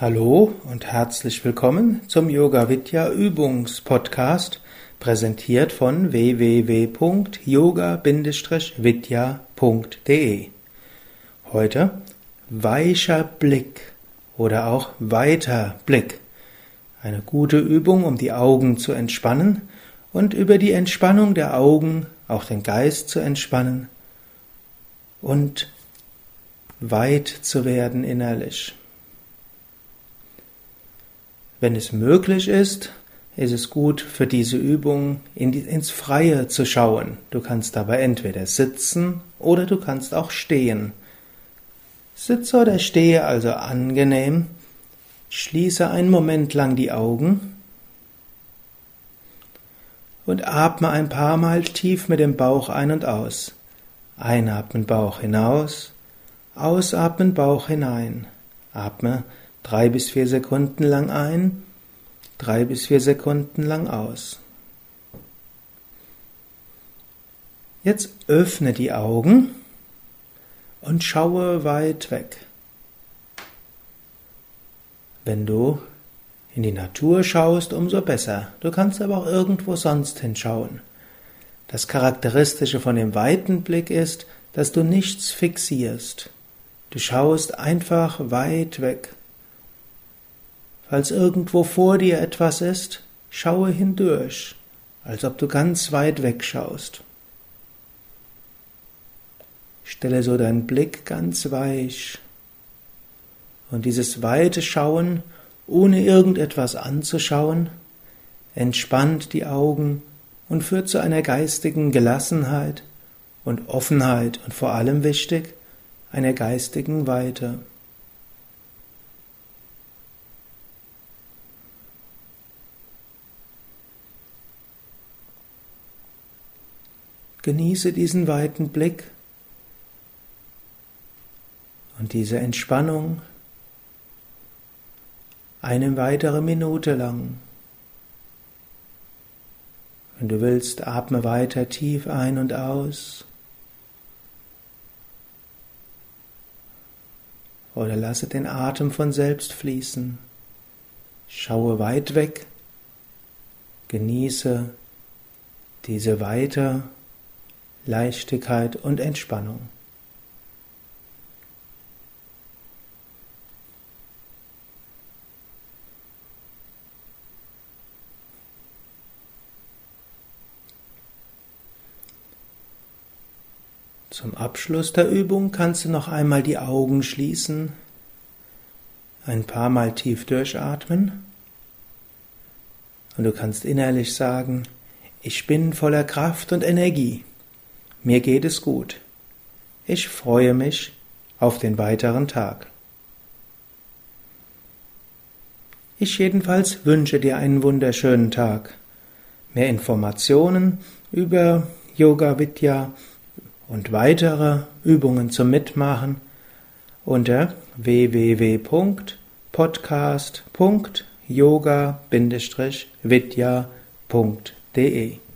Hallo und herzlich willkommen zum Yoga Vidya Übungspodcast, präsentiert von www.yoga-vidya.de. Heute weicher Blick oder auch weiter Blick. Eine gute Übung, um die Augen zu entspannen und über die Entspannung der Augen auch den Geist zu entspannen und weit zu werden innerlich. Wenn es möglich ist, ist es gut für diese Übung in die, ins Freie zu schauen. Du kannst dabei entweder sitzen oder du kannst auch stehen. Sitze oder stehe also angenehm. Schließe einen Moment lang die Augen und atme ein paar Mal tief mit dem Bauch ein und aus. Einatmen Bauch hinaus, ausatmen Bauch hinein. Atme drei bis vier Sekunden lang ein, drei bis vier Sekunden lang aus. Jetzt öffne die Augen und schaue weit weg. Wenn du in die Natur schaust, umso besser. Du kannst aber auch irgendwo sonst hinschauen. Das Charakteristische von dem weiten Blick ist, dass du nichts fixierst. Du schaust einfach weit weg. Falls irgendwo vor dir etwas ist, schaue hindurch, als ob du ganz weit weg schaust. Stelle so deinen Blick ganz weich. Und dieses weite Schauen, ohne irgendetwas anzuschauen, entspannt die Augen und führt zu einer geistigen Gelassenheit und Offenheit und vor allem wichtig, einer geistigen Weite. Genieße diesen weiten Blick und diese Entspannung eine weitere Minute lang. Wenn du willst, atme weiter tief ein und aus. Oder lasse den Atem von selbst fließen. Schaue weit weg. Genieße diese Weite Leichtigkeit und Entspannung. Zum Abschluss der Übung kannst du noch einmal die Augen schließen, ein paar Mal tief durchatmen und du kannst innerlich sagen, ich bin voller Kraft und Energie. Mir geht es gut. Ich freue mich auf den weiteren Tag. Ich jedenfalls wünsche dir einen wunderschönen Tag. Mehr Informationen über Yoga Vidya und weitere Übungen zum Mitmachen unter www.podcast.yoga-vidya.de